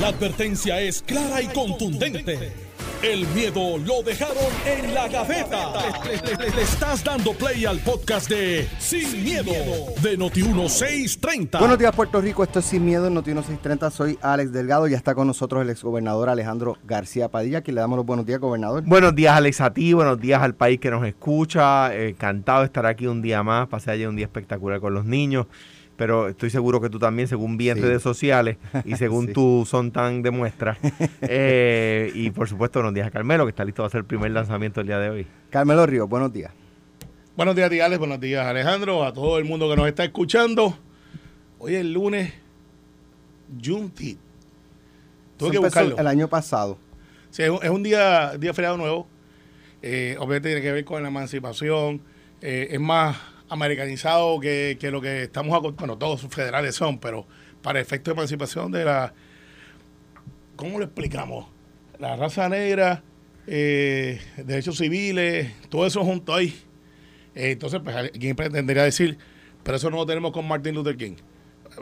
La advertencia es clara y contundente. El miedo lo dejaron en la gaveta. Le, le estás dando play al podcast de Sin, miedo, de Noti1630. Buenos días, Puerto Rico. Esto es Sin Miedo en Noti1630. Soy Alex Delgado. Ya está con nosotros el exgobernador Alejandro García Padilla. Aquí le damos los buenos días, gobernador. Buenos días, Alex, a ti. Buenos días al país que nos escucha. encantado de estar aquí un día más. Pasé ayer un día espectacular con los niños pero estoy seguro que tú también, según vi en redes sociales y según tú son tan demuestras. Eh, y por supuesto, buenos días a Carmelo, que está listo para hacer el primer lanzamiento el día de hoy. Carmelo Río, buenos días. Buenos días, Alex. Buenos días, Alejandro. A todo el mundo que nos está escuchando. Hoy es el lunes Junti. Tuve que buscarlo. El año pasado. Sí, es un día, día feriado nuevo. Eh, obviamente tiene que ver con la emancipación. Eh, es más americanizado que, lo que estamos bueno todos federales son pero para efecto de emancipación de la ¿cómo lo explicamos? la raza negra eh, derechos civiles todo eso junto ahí. Eh, entonces pues alguien pretendería decir pero eso no lo tenemos con Martin Luther King.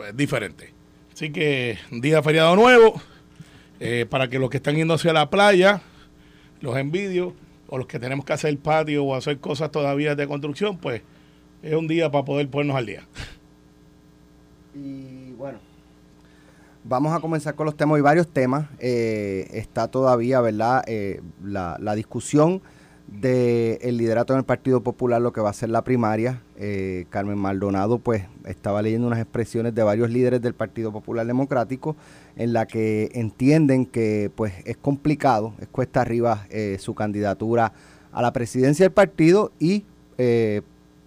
Es diferente. Así que día feriado nuevo eh, para que los que están yendo hacia la playa los envidios o los que tenemos que hacer patio o hacer cosas todavía de construcción pues es un día para poder ponernos al día. Y bueno, vamos a comenzar con los temas. Hay varios temas. Eh, está todavía, ¿verdad? Eh, la, discusión del liderato en el Partido Popular, lo que va a ser la primaria. Eh, Carmen Maldonado, pues, estaba leyendo unas expresiones de varios líderes del Partido Popular Democrático en la que entienden que, pues, es complicado, es cuesta arriba su candidatura a la presidencia del partido y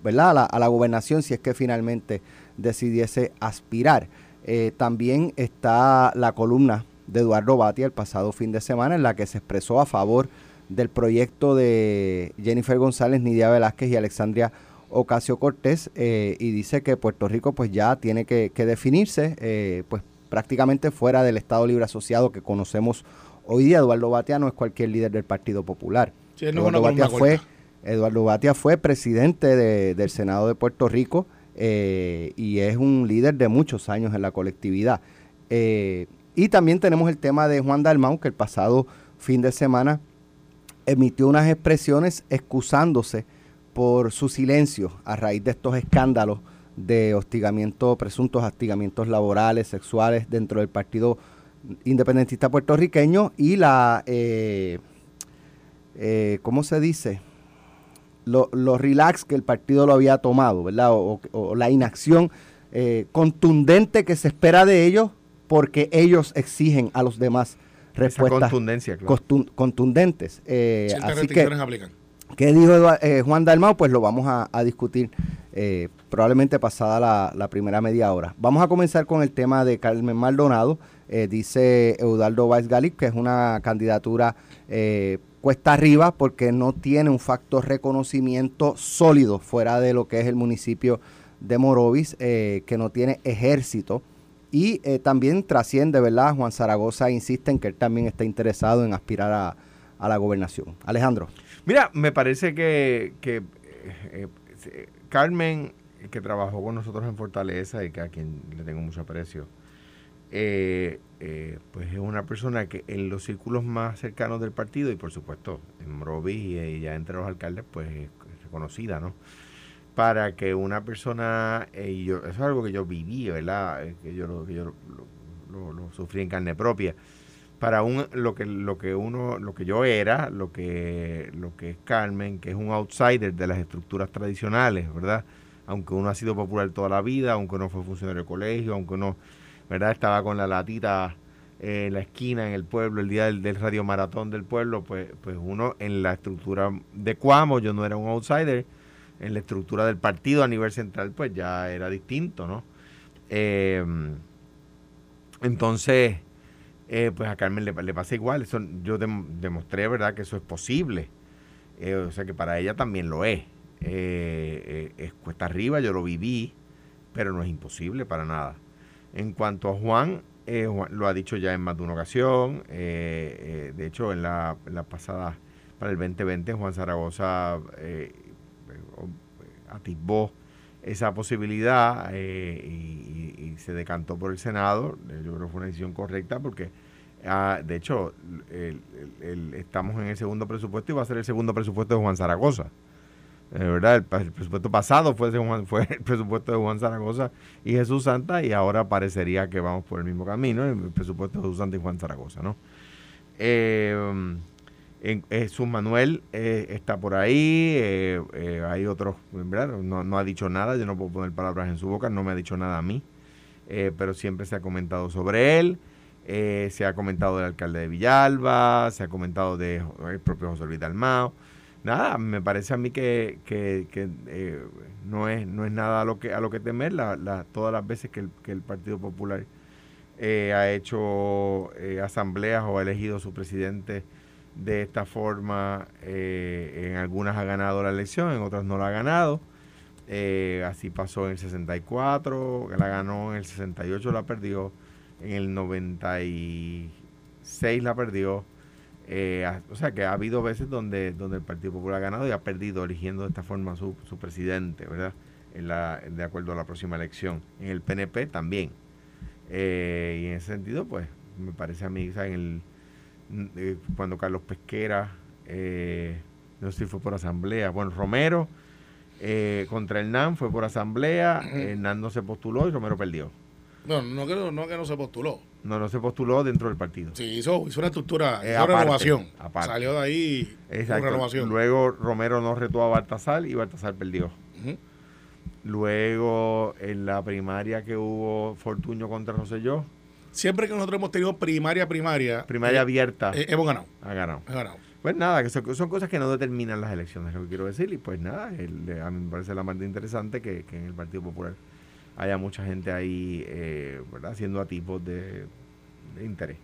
¿verdad? A la, gobernación si es que finalmente decidiese aspirar. Eh, también está la columna de Eduardo Batia el pasado fin de semana en la que se expresó a favor del proyecto de Jennifer González, Nidia Velázquez y Alexandria Ocasio Cortés eh, y dice que Puerto Rico pues ya tiene que, definirse eh, pues prácticamente fuera del Estado Libre Asociado que conocemos hoy día. Eduardo Batia no es cualquier líder del Partido Popular. Eduardo Batia fue Eduardo Batia fue presidente del Senado de Puerto Rico eh, y es un líder de muchos años en la colectividad. Eh, y también tenemos el tema de Juan Dalmau, que el pasado fin de semana emitió unas expresiones excusándose por su silencio a raíz de estos escándalos de hostigamiento, presuntos hostigamientos laborales, sexuales dentro del Partido Independentista Puertorriqueño y la, eh, ¿cómo se dice? Lo, relax que el partido lo había tomado, ¿verdad? O, la inacción eh, contundente que se espera de ellos porque ellos exigen a los demás respuestas contundentes. Eh, así que, aplican? ¿Qué dijo eh, Juan Dalmau? Pues lo vamos a, discutir probablemente pasada la, primera media hora. Vamos a comenzar con el tema de Carmen Maldonado. dice Eudaldo Vázquez Galip que es una candidatura cuesta arriba porque no tiene un factor reconocimiento sólido fuera de lo que es el municipio de Morovis, eh, que no tiene ejército. Y eh, también trasciende, ¿verdad? Juan Zaragoza insiste en que él también está interesado en aspirar a, la gobernación. Alejandro. Mira, me parece que, eh, Carmen, que trabajó con nosotros en Fortaleza y que a quien le tengo mucho aprecio, eh, eh, pues es una persona que en los círculos más cercanos del partido y por supuesto en Morovis y, ya entre los alcaldes pues es reconocida, ¿no? Para que una persona, eh, yo, eso es algo que yo viví, ¿verdad? Que yo, lo, yo lo, sufrí en carne propia. Para un, lo que lo que uno, lo que yo era, lo que lo que es Carmen, que es un outsider de las estructuras tradicionales, ¿verdad? Aunque uno ha sido popular toda la vida, aunque uno fue funcionario de colegio, aunque uno ¿verdad? Estaba con la latita en la esquina en el pueblo, el día del, radio maratón del pueblo, pues, pues uno en la estructura de Cuamo, yo no era un outsider, en la estructura del partido a nivel central, pues ya era distinto, ¿no? Em, entonces, eh, pues a Carmen le, pasa igual, eso yo demostré, ¿verdad?, que eso es posible, eh, o sea que para ella también lo es. Eh, es cuesta arriba, yo lo viví, pero no es imposible para nada. En cuanto a Juan, eh, lo ha dicho ya en más de una ocasión. Eh, eh, de hecho, en la, pasada, para el 2020, Juan Zaragoza atisbó esa posibilidad y, se decantó por el Senado. Yo creo que fue una decisión correcta porque Ah, de hecho, estamos en el segundo presupuesto y va a ser el segundo presupuesto de Juan Zaragoza. Eh, ¿verdad? El, presupuesto pasado fue, fue el presupuesto de Juan Zaragoza y Jesús Santa y ahora parecería que vamos por el mismo camino, el presupuesto de Jesús Santa y Juan Zaragoza, ¿no? Eh, en, Jesús Manuel eh, está por ahí, hay otros. No, no, ha dicho nada, yo no puedo poner palabras en su boca, no me ha dicho nada a mí, pero siempre se ha comentado sobre él. se ha comentado del alcalde de Villalba, se ha comentado del propio José Luis Dalmao nada, me parece a mí que, que, eh, no, es, no es nada a lo que, a lo que temer la, todas las veces que el, Partido Popular eh, ha hecho eh, asambleas o ha elegido su presidente de esta forma. en algunas ha ganado la elección, en otras no la ha ganado. así pasó en el 64, la ganó en el 68, la perdió, en el 96 la perdió eh, o sea que ha habido veces donde, donde el Partido Popular ha ganado y ha perdido eligiendo de esta forma su, su presidente, ¿verdad? En la, de acuerdo a la próxima elección. En el PNP también. Eh, y en ese sentido, pues, me parece a mí, en el, eh, cuando Carlos Pesquera, no sé si fue por asamblea, bueno, Romero contra NAM fue por asamblea, Hernán no se postuló y Romero perdió. No, no que no, que no se postuló. No, no se postuló dentro del partido. Sí, hizo, hizo una estructura, eh, hizo renovación. Salió de ahí Exacto. renovación. Luego Romero no retó a Baltasar y Baltasar perdió. Luego en la primaria que hubo Fortuño contra Rosselló. Siempre que nosotros hemos tenido primaria, primaria. Primaria eh, abierta. Eh, hemos ganado. Ha ganado. Ha ganado. Pues nada, que son, cosas que no determinan las elecciones, lo que quiero decir. Y pues nada, a mí me parece la más interesante que, que en el Partido Popular haya mucha gente ahí, eh, ¿verdad? Haciendo a tipos de, interés.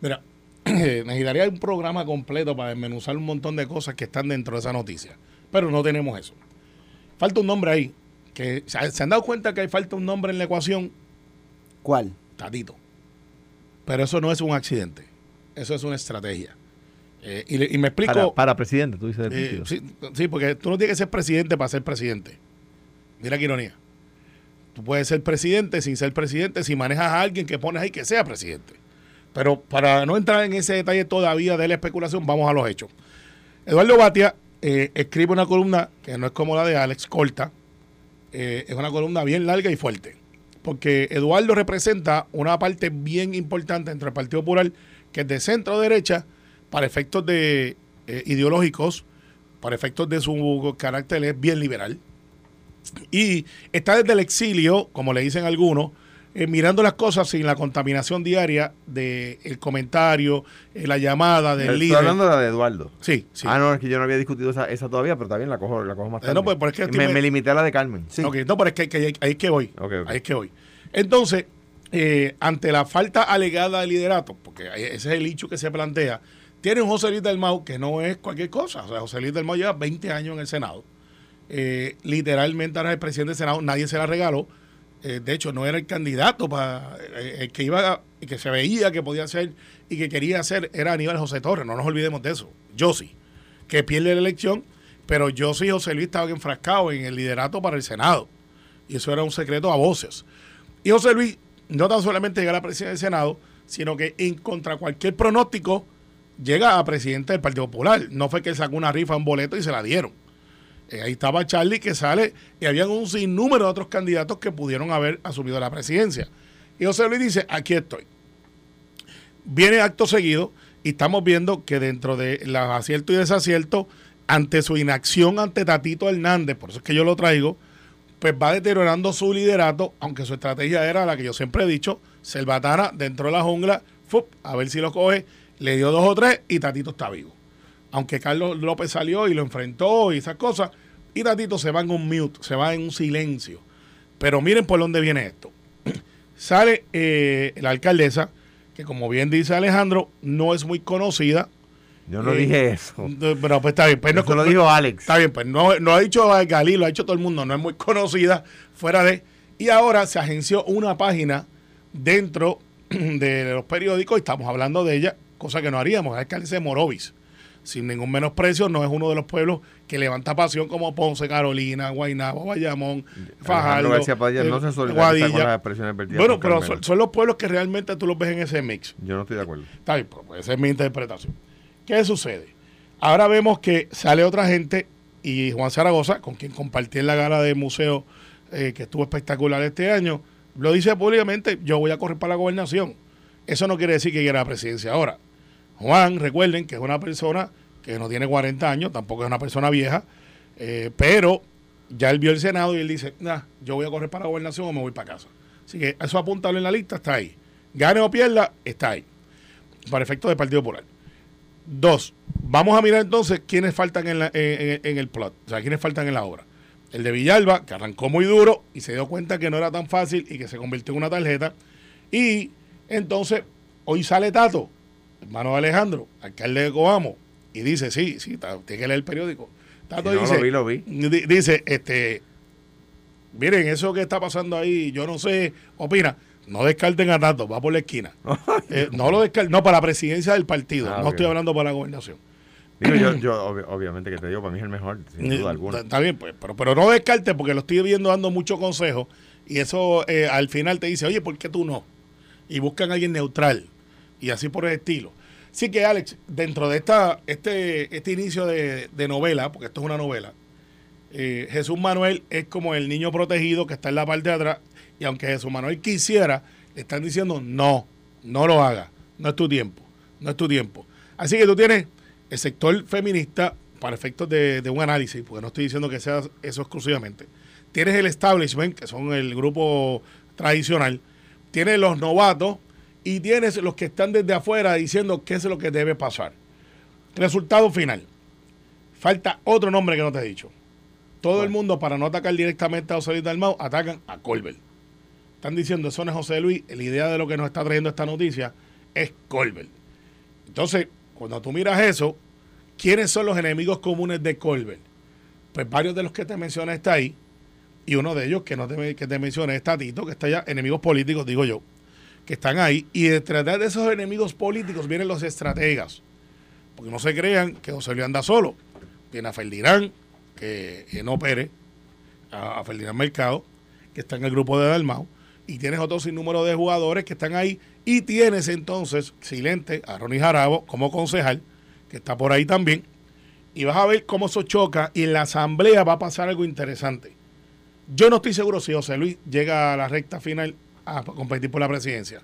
Mira, necesitaría un programa completo para desmenuzar un montón de cosas que están dentro de esa noticia. Pero no tenemos eso. Falta un nombre ahí. Que, ¿Se han dado cuenta que hay falta un nombre en la ecuación? ¿Cuál? Tatito. Pero eso no es un accidente. Eso es una estrategia. Eh, y, me explico. Para, presidente, tú dices eh, sí, sí, porque tú no tienes que ser presidente para ser presidente. Mira qué ironía. Tú puedes ser presidente sin ser presidente si manejas a alguien que pones ahí que sea presidente. Pero para no entrar en ese detalle todavía de la especulación, vamos a los hechos. Eduardo Batia eh, escribe una columna que no es como la de Alex, corta. Eh, es una columna bien larga y fuerte. Porque Eduardo representa una parte bien importante entre el Partido Popular, que es de centro derecha, para efectos de eh, ideológicos, para efectos de su carácter es bien liberal y está desde el exilio, como le dicen algunos, eh, mirando las cosas sin la contaminación diaria del el comentario, eh, la llamada del líder. Estoy hablando de la de Eduardo. Sí, sí. Ah, no, es que yo no había discutido esa, esa todavía, pero también la cojo, la cojo más tarde. No, pues, es que me, limité a la de Carmen. Sí. no, pero es que, ahí es que voy. Ahí es que voy. Entonces, eh, ante la falta alegada de liderato, porque ese es el hecho que se plantea, tiene un José Luis del Mau que no es cualquier cosa. O sea, José Luis del Mau lleva 20 años en el Senado eh, literalmente ahora el presidente del Senado, nadie se la regaló. Eh, de hecho, no era el candidato para eh, el que iba, que se veía que podía ser y que quería hacer era Aníbal José Torres. No nos olvidemos de eso. Yo sí, que pierde la elección, pero yo sí, José Luis estaba enfrascado en el liderato para el Senado. Y eso era un secreto a voces. Y José Luis no tan solamente llega a la presidencia del Senado, sino que en contra cualquier pronóstico llega a presidente del Partido Popular. No fue que sacó una rifa, un boleto y se la dieron. Eh, ahí estaba Charlie que sale y habían un sinnúmero de otros candidatos que pudieron haber asumido la presidencia. Y José Luis dice, aquí estoy. Viene acto seguido y estamos viendo que dentro de los aciertos y desaciertos, ante su inacción ante Tatito Hernández, por eso es que yo lo traigo, pues va deteriorando su liderato, aunque su estrategia era la que yo siempre he dicho, Selvatana dentro de la jungla, a ver si lo coge, le dio dos o tres y Tatito está vivo aunque Carlos López salió y lo enfrentó y esas cosas, y Tatito se va en un mute, se va en un silencio. Pero miren por dónde viene esto. Sale eh, la alcaldesa, que como bien dice Alejandro, no es muy conocida. Yo no dije eh, eso. Pero pues está bien. Pues, no, lo dijo Alex. Está bien, pues no, no ha dicho Galí, lo ha dicho todo el mundo, no es muy conocida fuera de... Y ahora se agenció una página dentro de los periódicos, y estamos hablando de ella, cosa que no haríamos, la alcaldesa de Morovis sin ningún menosprecio, no es uno de los pueblos que levanta pasión como Ponce, Carolina, Guaynabo, Bayamón, Fajardo, Padilla no eh, se con Guadilla. las expresiones Bueno, pero son, son los pueblos que realmente tú los ves en ese mix. Yo no estoy de acuerdo. Está bien, pues esa es mi interpretación. ¿Qué sucede? Ahora vemos que sale otra gente y Juan Zaragoza, con quien compartí en la gala de museo eh, que estuvo espectacular este año, lo dice públicamente, yo voy a correr para la gobernación. Eso no quiere decir que quiera la presidencia ahora. Juan, recuerden que es una persona que no tiene 40 años, tampoco es una persona vieja, eh, pero ya él vio el Senado y él dice, nah, yo voy a correr para la gobernación o me voy para casa. Así que eso apuntable en la lista está ahí. Gane o pierda, está ahí. Para efectos del Partido Popular. Dos, vamos a mirar entonces quiénes faltan en, la- en- el plot, o sea, quiénes faltan en la obra. El de Villalba, que arrancó muy duro y se dio cuenta que no era tan fácil y que se convirtió en una tarjeta. Y entonces, hoy sale Tato, hermano Alejandro, alcalde de Coamo, y dice, sí, sí, tiene que leer el periódico. Tato no, dice, lo vi, lo vi. di- dice, este, miren, eso que está pasando ahí, yo no sé, opina, no descarten a Tato, va por la esquina. Eh, no lo descarten, no, para la presidencia del partido, Ah, no estoy hablando para la gobernación. Digo, yo, yo obvi- obviamente que te digo, para mí es el mejor, sin duda alguna. Está, está bien, pues, pero, pero no descarte porque lo estoy viendo dando mucho consejo y eso eh, al final te dice, oye, ¿por qué tú no? Y buscan a alguien neutral y así por el estilo. Así que, Alex, dentro de esta este, este inicio de, de novela, porque esto es una novela, eh, Jesús Manuel es como el niño protegido que está en la parte de atrás y aunque Jesús Manuel quisiera, le están diciendo, no, no lo haga, no es tu tiempo, no es tu tiempo. Así que tú tienes el sector feminista para efectos de, de un análisis, porque no estoy diciendo que sea eso exclusivamente. Tienes el establishment, que son el grupo tradicional, tienes los novatos y tienes los que están desde afuera diciendo qué es lo que debe pasar. Resultado final. Falta otro nombre que no te he dicho. Todo el mundo, para no atacar directamente a José Luis Dalmau, atacan a Colbert. Están diciendo, eso no es José Luis, la idea de lo que nos está trayendo esta noticia es Colbert. Entonces, cuando tú miras eso, ¿quiénes son los enemigos comunes de Colbert? Pues varios de los que te mencioné está ahí, y uno de ellos que no te, que te mencioné es Tatito, que está allá, enemigos políticos, digo yo, que están ahí, y detrás de esos enemigos políticos vienen los estrategas, porque no se crean que José Luis anda solo, viene a Ferdinand, que, no opere, a, a Ferdinand Mercado, que está en el grupo de Dalmau, y tienes otro sinnúmero de jugadores que están ahí, y tienes entonces, silente, a Ronnie Jarabo como concejal, que está por ahí también, y vas a ver cómo eso choca, y en la asamblea va a pasar algo interesante. Yo no estoy seguro si José Luis llega a la recta final a competir por la presidencia,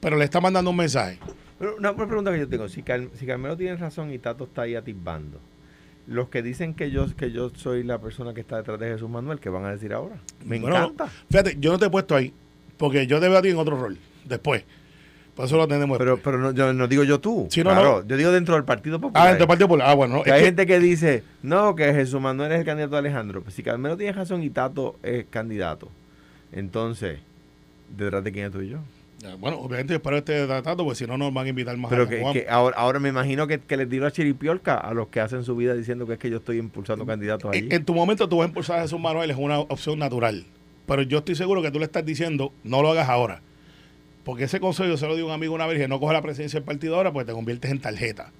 pero le está mandando un mensaje. Pero una, una pregunta que yo tengo, si, Car- si Carmelo tiene razón y Tato está ahí atisbando, los que dicen que yo, que yo soy la persona que está detrás de Jesús Manuel, ¿qué van a decir ahora? Me Bueno, encanta. Fíjate, yo no te he puesto ahí, porque yo te veo a ti en otro rol, después. Por eso lo tenemos Pero, después. pero no, yo no digo yo tú. Sí, no, claro, no. yo digo dentro del Partido Popular. Ah, entre el Partido Popular. Ah, bueno, no, Que hay que- gente que dice, no, que Jesús Manuel es el candidato de Alejandro. Pues si Carmelo tiene razón y Tato es candidato, entonces, ¿detrás de quién estoy yo? Bueno, obviamente espero este tratado, porque si no nos van a invitar más Pero a que, que ahora, ahora me imagino que, que les tiro a chiripiolca a los que hacen su vida diciendo que es que yo estoy impulsando candidatos allí. En, en tu momento tú vas a impulsar a Jesús Manuel, es una opción natural. Pero yo estoy seguro que tú le estás diciendo, no lo hagas ahora. Porque ese consejo yo se lo dio a un amigo una vez, dije, no coge la presidencia del partido ahora, pues te conviertes en tarjeta.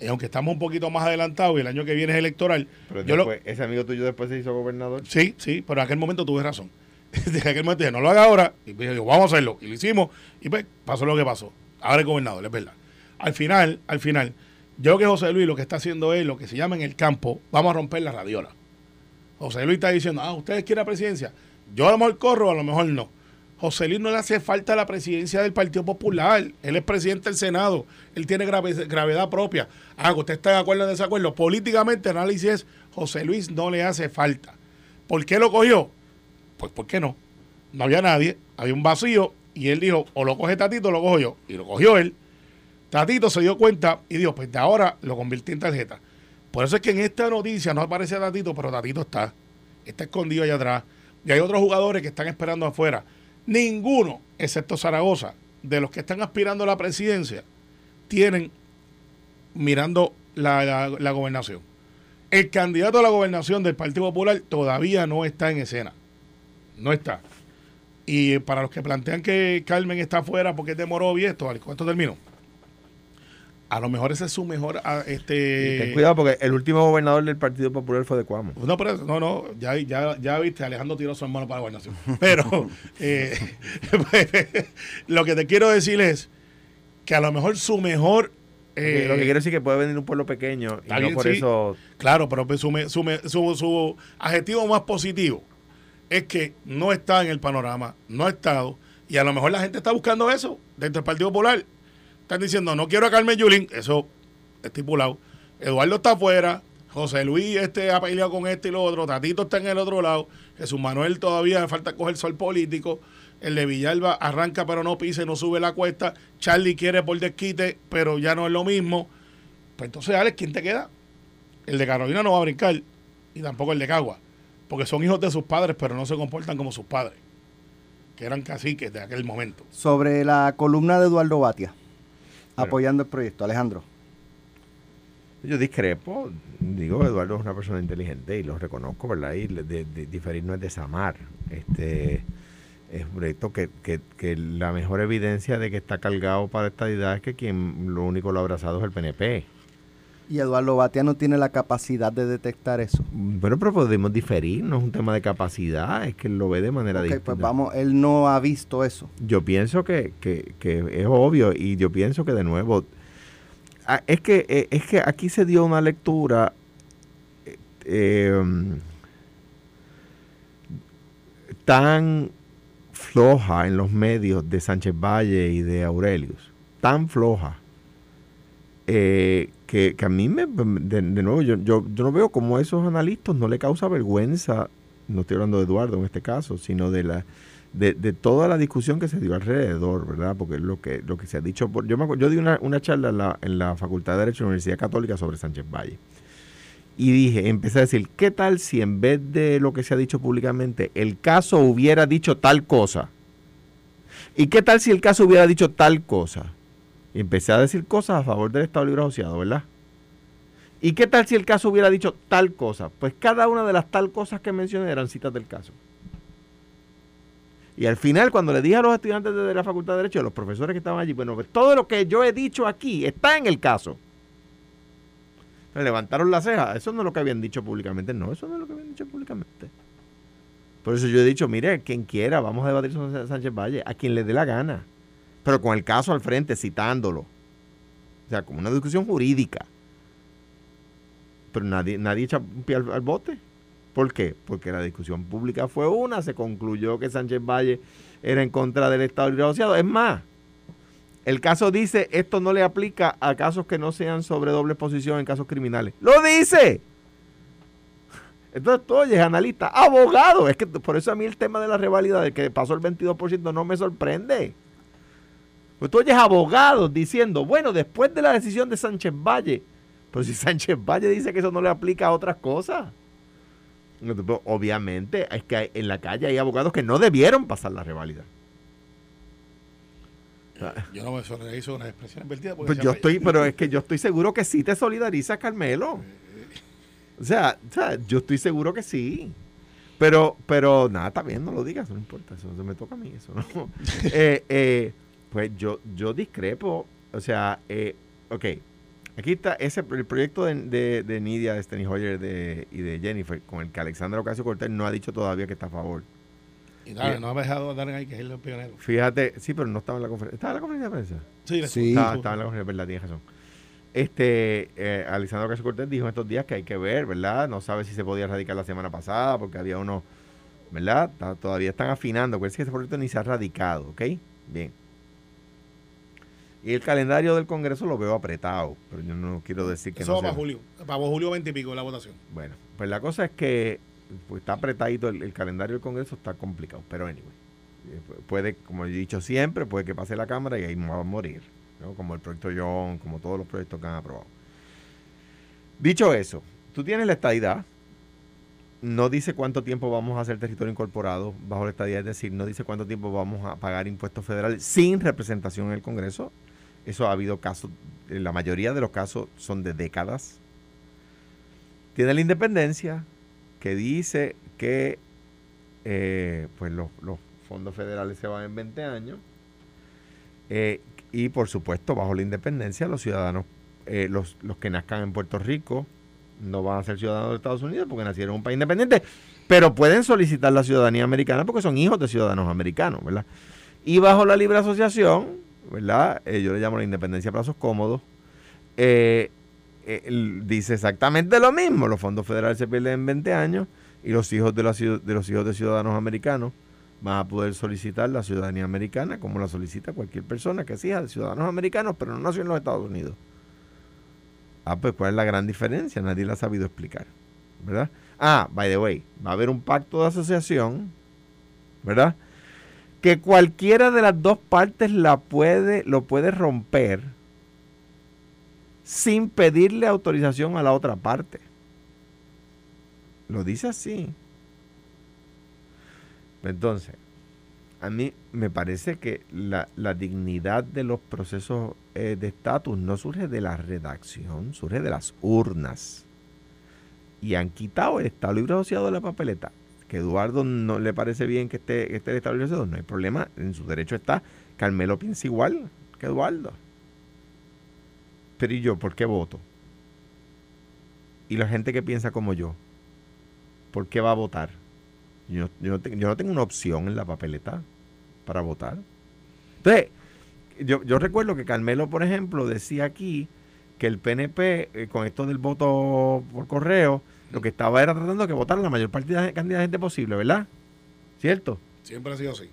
Y aunque estamos un poquito más adelantados y el año que viene es electoral, Pero yo lo, ese amigo tuyo después se hizo gobernador. Sí, sí, pero en aquel momento tuve razón. en aquel momento dije, no lo haga ahora. Y pues, yo digo, vamos a hacerlo. Y lo hicimos. Y pues pasó lo que pasó. Ahora es gobernador, es verdad. Al final, al final, yo creo que José Luis lo que está haciendo es lo que se llama en el campo, vamos a romper la radiola. José Luis está diciendo, ah, ¿ustedes quieren la presidencia? Yo a lo mejor corro, a lo mejor no. José Luis no le hace falta la presidencia del Partido Popular. Él es presidente del Senado. Él tiene grave- gravedad propia. Ah, usted está de acuerdo o desacuerdo. Políticamente, análisis es, José Luis no le hace falta. ¿Por qué lo cogió? Pues, ¿por qué no? No había nadie, había un vacío y él dijo, o lo coge Tatito o lo cojo yo. Y lo cogió él. Tatito se dio cuenta y dijo, pues de ahora lo convertí en tarjeta. Por eso es que en esta noticia no aparece Tatito, pero Tatito está. Está escondido allá atrás. Y hay otros jugadores que están esperando afuera. Ninguno, excepto Zaragoza, de los que están aspirando a la presidencia, tienen mirando la, la- la gobernación. El candidato a la gobernación del Partido Popular todavía no está en escena. No está. Y para los que plantean que Carmen está afuera porque es de Morovi, esto, ¿con esto termino? a lo mejor ese es su mejor ah, este ten cuidado porque el último gobernador del Partido Popular fue de Cuamo. no pero no no ya ya ya viste Alejandro tiró su hermano para la gobernación pero eh, lo que te quiero decir es que a lo mejor su mejor eh, lo que quiero decir es que puede venir un pueblo pequeño y no por eso claro pero pues su, su, su, su adjetivo más positivo es que no está en el panorama no ha estado y a lo mejor la gente está buscando eso dentro del Partido Popular están diciendo, no quiero a Carmen Yulín, eso estipulado. Eduardo está afuera, José Luis este ha peleado con este y lo otro, Tatito está en el otro lado, Jesús Manuel todavía falta coger sol político, el de Villalba arranca pero no pisa no sube la cuesta, Charlie quiere por desquite, pero ya no es lo mismo. Pues entonces, Alex, ¿quién te queda? El de Carolina no va a brincar y tampoco el de Cagua, porque son hijos de sus padres, pero no se comportan como sus padres, que eran caciques de aquel momento. Sobre la columna de Eduardo Batia apoyando el proyecto. Alejandro. Yo discrepo, digo, Eduardo es una persona inteligente y lo reconozco, ¿verdad? Y de, diferir no es desamar. Este es un proyecto que, que, la mejor evidencia de que está cargado para esta idea es que quien lo único lo ha abrazado es el PNP. Y Eduardo Batia no tiene la capacidad de detectar eso. Bueno, pero podemos diferir, no es un tema de capacidad, es que él lo ve de manera okay, Pues vamos, él no ha visto eso. Yo pienso que, que, que es obvio y yo pienso que de nuevo, ah, es que, eh, es que aquí se dio una lectura eh, tan floja en los medios de Sánchez Valle y de Aurelius, tan floja, eh, que, a mí, me, de, nuevo, yo, yo, yo, no veo cómo a esos analistas no le causa vergüenza, no estoy hablando de Eduardo en este caso, sino de la de, toda la discusión que se dio alrededor, ¿verdad? Porque lo que lo que se ha dicho, por, yo, yo di una, una charla en la, en la Facultad de Derecho de la Universidad Católica sobre Sánchez Valle. Y dije, empecé a decir, ¿qué tal si en vez de lo que se ha dicho públicamente, el caso hubiera dicho tal cosa? ¿Y qué tal si el caso hubiera dicho tal cosa? Y empecé a decir cosas a favor del Estado Libre Asociado, ¿verdad? ¿Y qué tal si el caso hubiera dicho tal cosa? Pues cada una de las tal cosas que mencioné eran citas del caso. Y al final, cuando le dije a los estudiantes de la Facultad de Derecho, a los profesores que estaban allí, bueno, pues todo lo que yo he dicho aquí está en el caso. Me levantaron la ceja. Eso no es lo que habían dicho públicamente. No, eso no es lo que habían dicho públicamente. Por eso yo he dicho, mire, quien quiera, vamos a debatir sobre Sánchez Valle, a quien le dé la gana pero con el caso al frente, citándolo. O sea, como una discusión jurídica. Pero nadie, nadie echa un pie al, bote. ¿Por qué? Porque la discusión pública fue una, se concluyó que Sánchez Valle era en contra del Estado Libre Asociado. Es más, el caso dice, esto no le aplica a casos que no sean sobre doble exposición en casos criminales. ¡Lo dice! Entonces, todo es analista, abogado. Es que por eso a mí el tema de la revalida de que pasó el 22% no me sorprende. Pues tú oyes abogados diciendo, bueno, después de la decisión de Sánchez Valle, pero si Sánchez Valle dice que eso no le aplica a otras cosas. Obviamente, es que en la calle hay abogados que no debieron pasar la revalida. Yo no me solidarizo con las expresiones vertidas. Pues yo estoy, pero es que yo estoy seguro que sí te solidariza, Carmelo. O sea, o sea, yo estoy seguro que sí. Pero, pero nada, está bien, no lo digas, no importa, eso no me toca a mí, eso no. eh, eh, pues yo, yo discrepo. O sea, eh, ok. Aquí está ese el proyecto de, de, Nidia, de Steny Hoyer de, y de Jennifer, con el que Alexandra Ocasio Cortés no ha dicho todavía que está a favor. Y nada, no ha dejado a Darren ahí, que es el pionero. Fíjate, sí, pero no estaba en la conferencia. ¿Estaba en la conferencia de prensa? Sí, sí. Estaba, estaba, en la conferencia, verdad, tienes razón. Este, eh, Alexandra Ocasio Cortés dijo estos días que hay que ver, ¿verdad? No sabe si se podía radicar la semana pasada porque había uno, ¿verdad? todavía están afinando. Acuérdense que ese proyecto ni se ha radicado, ¿ok? Bien. Y el calendario del Congreso lo veo apretado, pero yo no quiero decir que Eso no va para julio, para julio 20 y pico la votación. Bueno, pues la cosa es que pues, está apretadito el, calendario del Congreso, está complicado, pero anyway. Eh, puede, como he dicho siempre, puede que pase la Cámara y ahí va a morir, ¿no? como el proyecto John, como todos los proyectos que han aprobado. Dicho eso, tú tienes la estadidad, no dice cuánto tiempo vamos a hacer territorio incorporado bajo la estadía, es decir, no dice cuánto tiempo vamos a pagar impuestos federales sin representación en el Congreso. Eso ha habido casos, la mayoría de los casos son de décadas. Tiene la independencia que dice que eh, pues los, fondos federales se van en 20 años. Eh, y por supuesto, bajo la independencia, los ciudadanos eh, los, los que nazcan en Puerto Rico no van a ser ciudadanos de Estados Unidos porque nacieron en un país independiente, pero pueden solicitar la ciudadanía americana porque son hijos de ciudadanos americanos, ¿verdad? Y bajo la libre asociación, ¿verdad? Eh, yo le llamo la independencia a plazos cómodos, eh, eh, dice exactamente lo mismo. Los fondos federales se pierden en 20 años y los hijos de, los hijos de ciudadanos americanos van a poder solicitar la ciudadanía americana como la solicita cualquier persona que sea de ciudadanos americanos, pero no nació en los Estados Unidos. Ah, pues ¿cuál es la gran diferencia? Nadie la ha sabido explicar, ¿verdad? Ah, by the way, va a haber un pacto de asociación, ¿verdad? Que cualquiera de las dos partes la puede, lo puede romper sin pedirle autorización a la otra parte. Lo dice así. Entonces, a mí me parece que la, dignidad de los procesos eh, de estatus no surge de la redacción, surge de las urnas. Y han quitado el Estado Libre Asociado de la papeleta. Que Eduardo no le parece bien que esté, esté Libre Asociado, no hay problema, en su derecho está. Carmelo piensa igual que Eduardo. Pero ¿y yo por qué voto? Y la gente que piensa como yo, ¿por qué va a votar? Yo, no tengo una opción en la papeleta para votar. Entonces, yo, yo recuerdo que Carmelo, por ejemplo, decía aquí que el PNP, eh, con esto del voto por correo, lo que estaba era tratando de que votara la mayor cantidad de gente posible, ¿verdad? ¿Cierto? Siempre ha sido así.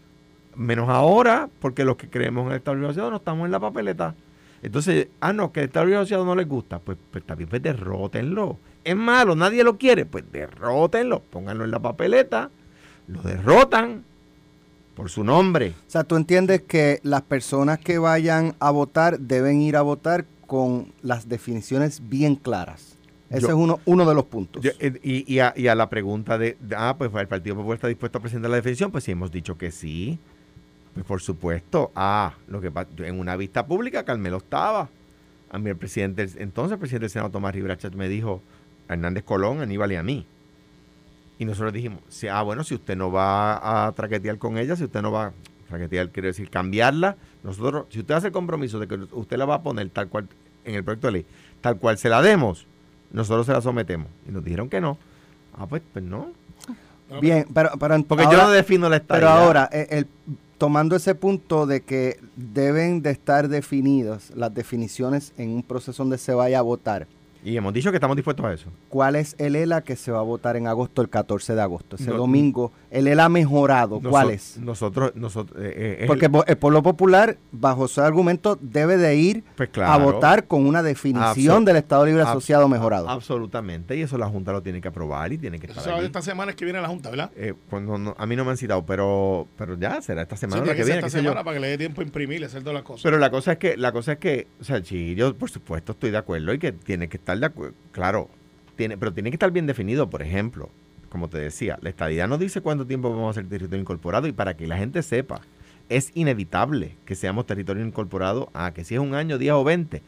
Menos ahora, porque los que creemos en el Estado no estamos en la papeleta. Entonces, ah, no, que el Estado Asociado no les gusta, pues, pues también pues derrótenlo. Es malo, nadie lo quiere, pues derrótenlo, pónganlo en la papeleta lo derrotan por su nombre. O sea, tú entiendes que las personas que vayan a votar deben ir a votar con las definiciones bien claras. Ese es uno, uno de los puntos. Eh, y, a, la pregunta de, ah, pues el Partido Popular está dispuesto a presentar la definición, pues sí hemos dicho que sí. Pues por supuesto. Ah, lo que en una vista pública Carmelo estaba. A mí el presidente, entonces el presidente del Senado Tomás Rivera me dijo, Hernández Colón, Aníbal y a mí. Y nosotros dijimos, ah, bueno, si usted no va a traquetear con ella, si usted no va a traquetear, quiere decir cambiarla, nosotros, si usted hace el compromiso de que usted la va a poner tal cual en el proyecto de ley, tal cual se la demos, nosotros se la sometemos. Y nos dijeron que no. Ah, pues, pues no. Bien, pero, porque yo no defino la estabilidad. Pero ahora, eh, el, tomando ese punto de que deben de estar definidas las definiciones en un proceso donde se vaya a votar, y hemos dicho que estamos dispuestos a eso. ¿Cuál es el ELA que se va a votar en agosto, el 14 de agosto? Ese domingo. El ELA mejorado, ¿cuál es? Nosotros, nosotros eh, eh, Porque el, pueblo popular, bajo ese argumento, debe de ir pues a votar con una definición del Estado Libre Asociado mejorado. Absolutamente, y eso la Junta lo tiene que aprobar y tiene que estar Eso esta semana es que viene la Junta, ¿verdad? Eh, cuando, a mí no me han citado, pero, pero ya será esta semana la que, viene. esta semana para que le dé tiempo a imprimir y hacer todas las cosas. Pero la cosa es que, la cosa es que, o sea, sí, yo por supuesto estoy de acuerdo y que tiene que estar de acuerdo Claro, tiene, pero tiene que estar bien definido, por ejemplo, como te decía, la estadidad no dice cuánto tiempo vamos a ser territorio incorporado y para que la gente sepa, es inevitable que seamos territorio incorporado a que si es un año, 10 o 20,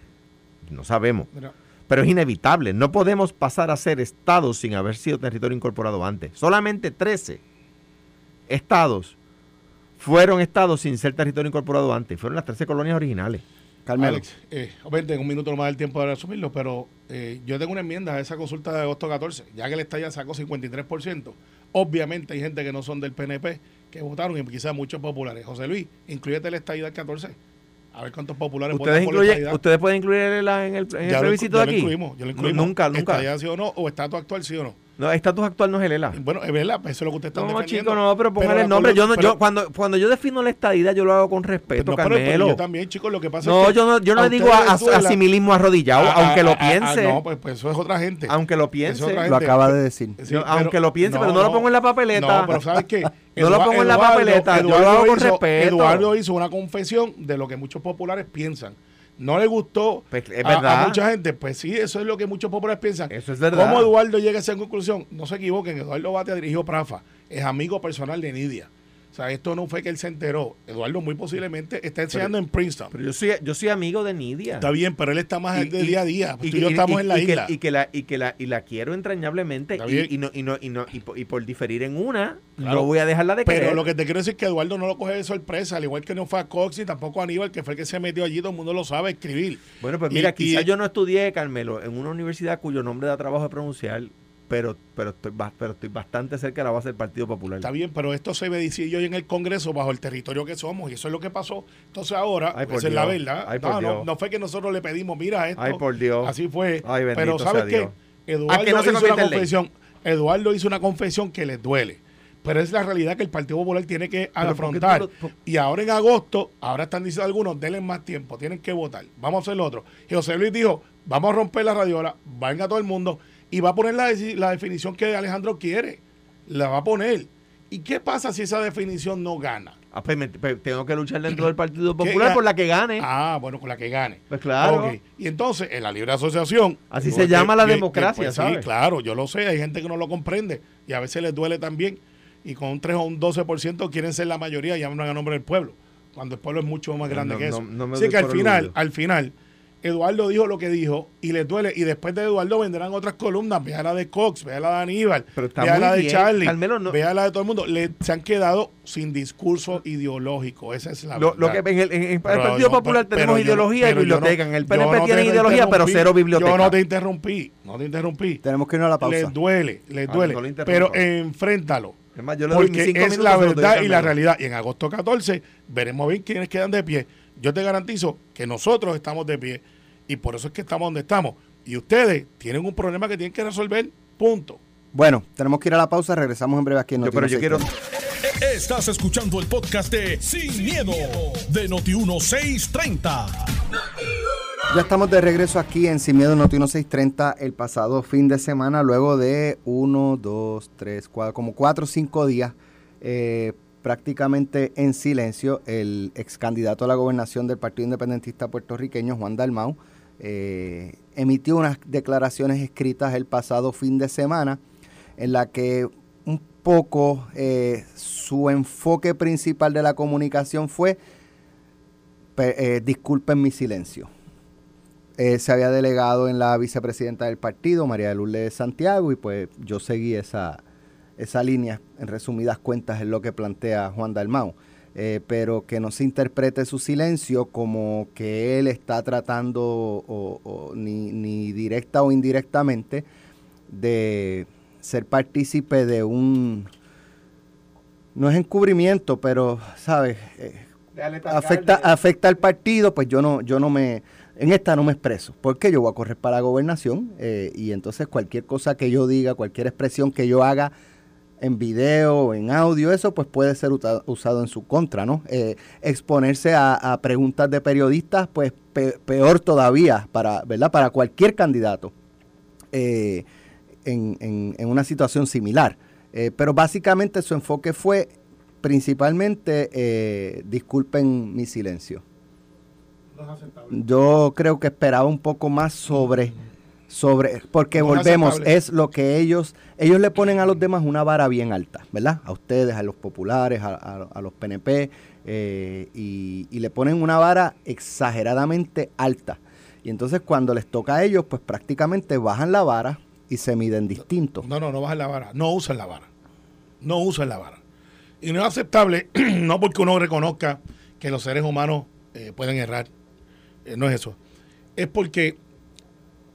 no sabemos. Pero es inevitable, no podemos pasar a ser estados sin haber sido territorio incorporado antes. Solamente 13 estados fueron estados sin ser territorio incorporado antes, fueron las 13 colonias originales. Alex, eh, obviamente en un minuto no más el tiempo de resumirlo, pero eh, yo tengo una enmienda a esa consulta de agosto 14, ya que el Estado sacó 53%. Obviamente hay gente que no son del PNP que votaron y quizás muchos populares. José Luis, incluyete el del 14. A ver cuántos populares ¿Ustedes, incluye, ¿Ustedes pueden incluir en, el, en el plebiscito de aquí? Lo incluimos, ya lo incluimos. Nunca, nunca. ¿Estadía sí o no? ¿O estatus actual sí o no? No, estatus actual no es el ELA. Bueno, es verdad, pues eso es lo que usted está No, chico, no, pero póngale el nombre. Yo, no, yo cuando, cuando yo defino la estadidad, yo lo hago con respeto, Carmelo. yo también, chicos, lo que pasa no, es que... yo no, yo no le digo a, asimilismo arrodillado, aunque lo piense. no, pues, pues, eso es otra gente. Aunque lo piense. Lo acaba de decir. aunque lo piense, pero no lo pongo en la papeleta. No, pero ¿sabes qué? no lo pongo en la papeleta, yo lo hago con respeto. Eduardo hizo una confesión de lo que muchos populares piensan no le gustó pues, a, mucha gente, pues sí, eso es lo que muchos populares piensan. Eso es verdad. ¿Cómo Eduardo llega a esa conclusión? No se equivoquen, Eduardo Batia dirigió Prafa, es amigo personal de Nidia. Sea, esto no fue que él se enteró. Eduardo muy posiblemente está enseñando en Princeton. Pero yo soy, yo soy amigo de Nidia. Está bien, pero él está más Y- de y- día a día. Tú y, yo estamos en la y que- isla. y que la y que la y la quiero entrañablemente y, y no y no y no y por, y por diferir en una Claro. no voy a dejarla de Pero querer. lo que te quiero decir es que Eduardo no lo coge de sorpresa, al igual que no fue a Cox y tampoco a Aníbal, que fue el que se metió allí, todo el mundo lo sabe escribir. Bueno, pues Y- mira, y- quizás yo no estudié, Carmelo, en una universidad cuyo nombre da trabajo de pronunciar, pero pero estoy pero estoy bastante cerca de la base del Partido Popular. Está bien, pero esto se decidió en el Congreso bajo el territorio que somos y eso es lo que pasó. Entonces ahora, Ay, esa es la verdad. Ay, no, no, Dios. no fue que nosotros le pedimos, mira esto. Ay, por Dios. Así fue. Ay, pero ¿sabes qué? Eduardo que no hizo una confesión. Eduardo hizo una confesión que les duele. Pero es la realidad que el Partido Popular tiene que ¿por qué afrontar. tú lo- por- Y ahora en agosto, ahora están diciendo algunos, denle más tiempo, tienen que votar. Vamos a hacer lo otro. José Luis dijo, vamos a romper la radiola, venga todo el mundo, y va a poner la, la definición que Alejandro quiere. La va a poner. ¿Y qué pasa si esa definición no gana? Ah, pues me- pues tengo que luchar dentro del Partido ¿Qué Popular por la que gane. Ah, bueno, con la que gane. Pues claro. Y entonces, en la libre asociación. Así se llama la democracia, pues, ¿sabes? Sí, claro, yo lo sé. Hay gente que no lo comprende y a veces les duele también. Y con un 3 o un 12% quieren ser la mayoría y hablan a nombre del pueblo. Cuando el pueblo es mucho más grande No, que eso. no Así que al final, al final, Eduardo dijo lo que dijo y les duele. Y después de Eduardo vendrán otras columnas. Vea la de Cox, vea la de Aníbal, Pero vea la de bien. Charlie, no- vea la de todo el mundo. Le, se han quedado sin discurso ideológico. Esa es la Lo, lo verdad. que en el, en el Pero Partido yo- Popular pero tenemos no- ideología y pero yo no- biblioteca. en el PNP no tienen ideología, pero cero biblioteca. Yo no te interrumpí, no te interrumpí. Tenemos que irnos a la pausa. Les duele, les Ah, duele. no lo pero enfréntalo. Es más, yo le doy mis Porque cinco es la verdad y la realidad. Y en agosto 14 veremos bien quiénes quedan de pie. Yo te garantizo que nosotros estamos de pie y por eso es que estamos donde estamos. Y ustedes tienen un problema que tienen que resolver. Punto. Bueno, tenemos que ir a la pausa. Regresamos en breve aquí en Yo- pero yo quiero. Noti1630. Estás escuchando el podcast de Sin, miedo, de Noti1630. Ya estamos de regreso aquí en Sin Miedo Noti 1630 el pasado fin de semana, luego de uno, dos, tres, cuatro, como cuatro o cinco días eh, prácticamente en silencio, el ex candidato a la gobernación del Partido Independentista puertorriqueño, Juan Dalmau, eh, emitió unas declaraciones escritas el pasado fin de semana en la que un poco eh, su enfoque principal de la comunicación fue eh, disculpen mi silencio. Se había delegado en la vicepresidenta del partido, María de Lourdes Santiago, y pues yo seguí esa, esa línea, en resumidas cuentas, es lo que plantea Juan Dalmau. Eh, pero que no se interprete su silencio como que él está tratando, o- o ni, ni directa o indirectamente, de ser partícipe de un, no es encubrimiento, pero, ¿sabes? Eh, afecta, afecta al partido, pues yo no, yo no me, en esta no me expreso, porque yo voy a correr para la gobernación eh, y entonces cualquier cosa que yo diga, cualquier expresión que yo haga en video, en audio, eso pues puede ser usado en su contra, ¿no? Eh, exponerse a, a preguntas de periodistas, pues pe- peor todavía para, ¿verdad? Para cualquier candidato eh, en, en- en una situación similar. Eh, pero básicamente su enfoque fue principalmente, disculpen mi silencio. Yo creo que esperaba un poco más sobre, sobre, porque volvemos, es lo que ellos, ellos le ponen a los demás una vara bien alta, ¿verdad? A ustedes, a los populares, a, a- a los PNP, eh, y, y le ponen una vara exageradamente alta. Y entonces cuando les toca a ellos, pues prácticamente bajan la vara y se miden distinto. No, no, no bajan la vara. No usan la vara. No usan la vara. Y no es aceptable, no porque uno reconozca que los seres humanos eh, pueden errar. Eh, no es eso. Es porque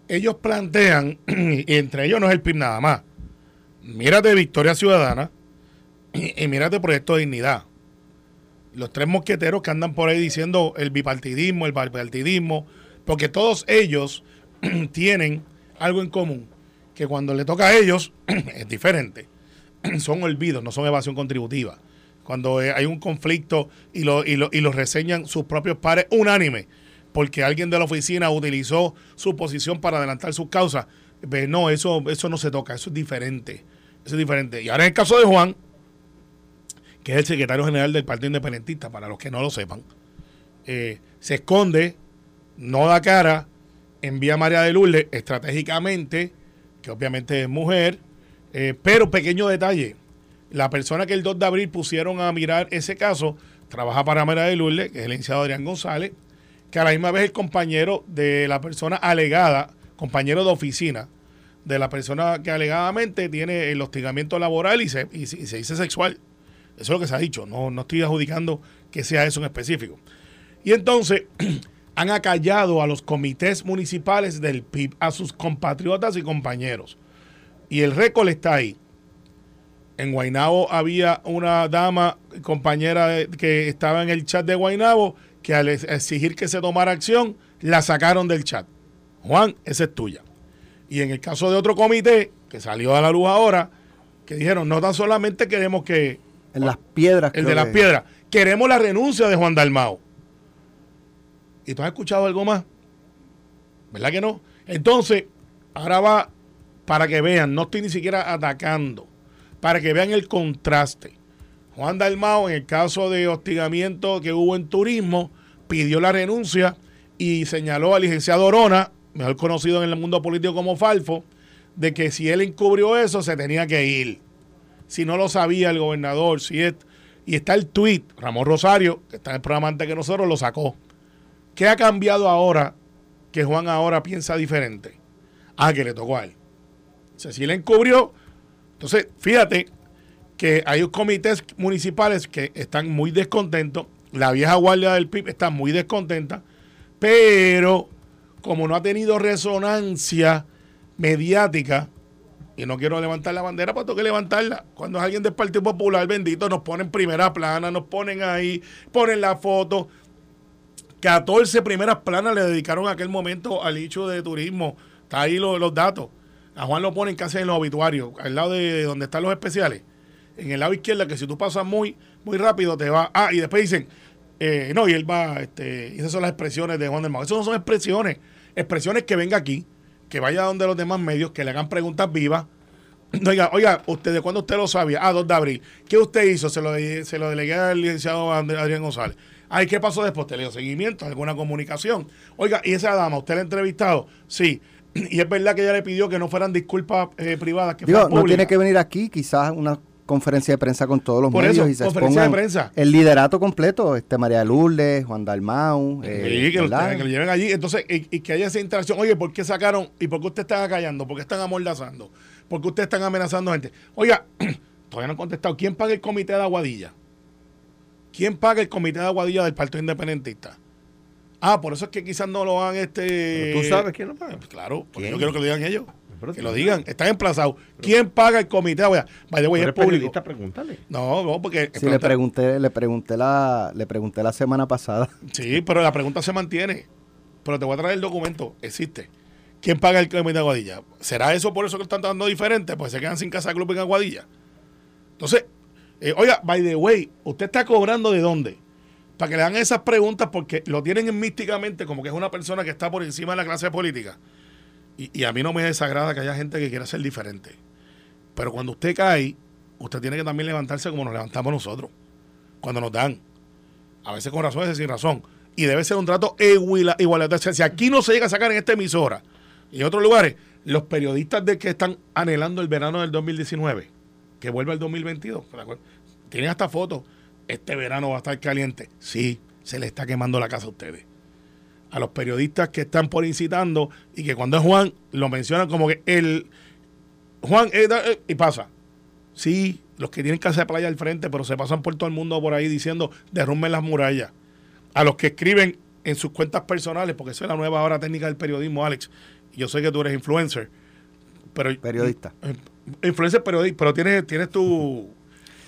ellos plantean, y entre ellos no es el PIB nada más. Mírate Victoria Ciudadana y, mírate Proyecto de Dignidad. Los tres mosqueteros que andan por ahí diciendo el bipartidismo, el bipartidismo, porque todos ellos tienen algo en común, que cuando le toca a ellos es diferente. Son olvidos, no son evasión contributiva. Cuando eh, hay un conflicto y lo, y, lo, y lo reseñan sus propios pares unánime, porque alguien de la oficina utilizó su posición para adelantar sus causas, pues no, eso, eso no se toca, eso es diferente. Eso es diferente. Y ahora en el caso de Juan, que es el secretario general del Partido Independentista, para los que no lo sepan, eh, se esconde, no da cara, envía a María de Lourdes estratégicamente, que obviamente es mujer, eh, pero pequeño detalle, la persona que el 2 de abril pusieron a mirar ese caso trabaja para Mera de Lourdes, que es el licenciado Adrián González, que a la misma vez el compañero de la persona alegada, compañero de oficina, de la persona que alegadamente tiene el hostigamiento laboral y se, y, se dice sexual. Eso es lo que se ha dicho, no, no estoy adjudicando que sea eso en específico. Y entonces han acallado a los comités municipales del PIB, a sus compatriotas y compañeros. Y el récord está ahí. En Guainabo había una dama, compañera que estaba en el chat de Guainabo, que al exigir que se tomara acción, la sacaron del chat. Juan, esa es tuya. Y en el caso de otro comité, que salió a la luz ahora, que dijeron, no tan solamente queremos que... En las piedras. El de las piedras. Queremos la renuncia de Juan Dalmao. ¿Y tú has escuchado algo más? ¿Verdad que no? Entonces, ahora va para que vean, no estoy ni siquiera atacando para que vean el contraste. Juan Dalmao, en el caso de hostigamiento que hubo en turismo, pidió la renuncia y señaló al licenciado Orona, mejor conocido en el mundo político como Falfo, de que si él encubrió eso, se tenía que ir. Si no lo sabía el gobernador, si es, y está el tweet, Ramón Rosario, que está en el programa antes que nosotros, lo sacó. ¿Qué ha cambiado ahora que Juan ahora piensa diferente? Ah, que le tocó a él. O sea, si él encubrió, entonces, fíjate que hay comités municipales que están muy descontentos, la vieja guardia del PIB está muy descontenta, pero como no ha tenido resonancia mediática, y no quiero levantar la bandera, pues tengo que levantarla. Cuando es alguien del Partido Popular, bendito, nos ponen primera plana, nos ponen ahí, ponen la foto. 14 primeras planas le dedicaron aquel momento al hecho de turismo. Está ahí los datos. A Juan lo ponen casi en los obituarios, al lado de donde están los especiales. En el lado izquierdo, que si tú pasas muy, muy rápido, te va. Ah, y después dicen, eh, no, y él va, este, y esas son las expresiones de Juan del Mago. Esas no son expresiones. Expresiones que venga aquí, que vaya donde los demás medios, que le hagan preguntas vivas. Oiga, oiga, ¿usted de cuándo usted lo sabía? Ah, 2 de abril. ¿Qué usted hizo? Se lo, se lo delegué al licenciado Adrián González. Ay, ¿qué pasó después? ¿Te le dio seguimiento? ¿Alguna comunicación? Oiga, ¿y esa dama, usted la ha entrevistado? Sí. y es verdad que ella le pidió que no fueran disculpas eh, privadas, que Digo, no tiene que venir aquí, quizás una conferencia de prensa con todos los medios y se conferencia de prensa. el liderato completo, este María Lourdes, Juan Dalmau. Eh, que, lo, lleven allí. Entonces, y, que haya esa interacción. Oye, ¿por qué sacaron? ¿Y por qué usted está callando? ¿Por qué están amordazando? ¿Por qué ustedes están amenazando gente? Oiga, todavía no han contestado. ¿Quién paga el comité de Aguadilla? ¿Quién paga el comité de Aguadilla del Partido Independentista? Ah, por eso es que quizás no lo han este. ¿Tú sabes quién lo paga? Pues claro, porque yo quiero que lo digan ellos. Que lo digan, están emplazados. ¿Quién paga el comité? Vaya, vaya, es público. Pregúntale. No, no, porque. Sí, le pregunté, le pregunté la, le pregunté la semana pasada. Sí, pero la pregunta se mantiene. Pero te voy a traer el documento. Existe. ¿Quién paga el comité de Aguadilla? ¿Será eso por eso que están dando diferente? Pues se quedan sin casa club en Aguadilla. Entonces, eh, oiga, by the way, ¿usted está cobrando de dónde? para que le hagan esas preguntas porque lo tienen místicamente como que es una persona que está por encima de la clase política. Y, a mí no me desagrada que haya gente que quiera ser diferente. Pero cuando usted cae, usted tiene que también levantarse como nos levantamos nosotros. Cuando nos dan. A veces con razón, a veces sin razón. Y debe ser un trato igualitario. Si aquí no se llega a sacar en esta emisora y en otros lugares, los periodistas de que están anhelando el verano del 2019, que vuelva el 2022, tienen hasta fotos este verano va a estar caliente. Sí, se le está quemando la casa a ustedes. A los periodistas que están por incitando y que cuando es Juan lo mencionan como que el Juan eh, y pasa. Sí, los que tienen casa de playa al frente, pero se pasan por todo el mundo por ahí diciendo derrumben las murallas. A los que escriben en sus cuentas personales, porque esa es la nueva hora técnica del periodismo, Alex. Yo sé que tú eres influencer, pero periodista. Eh, influencer periodista, pero tienes, tienes tu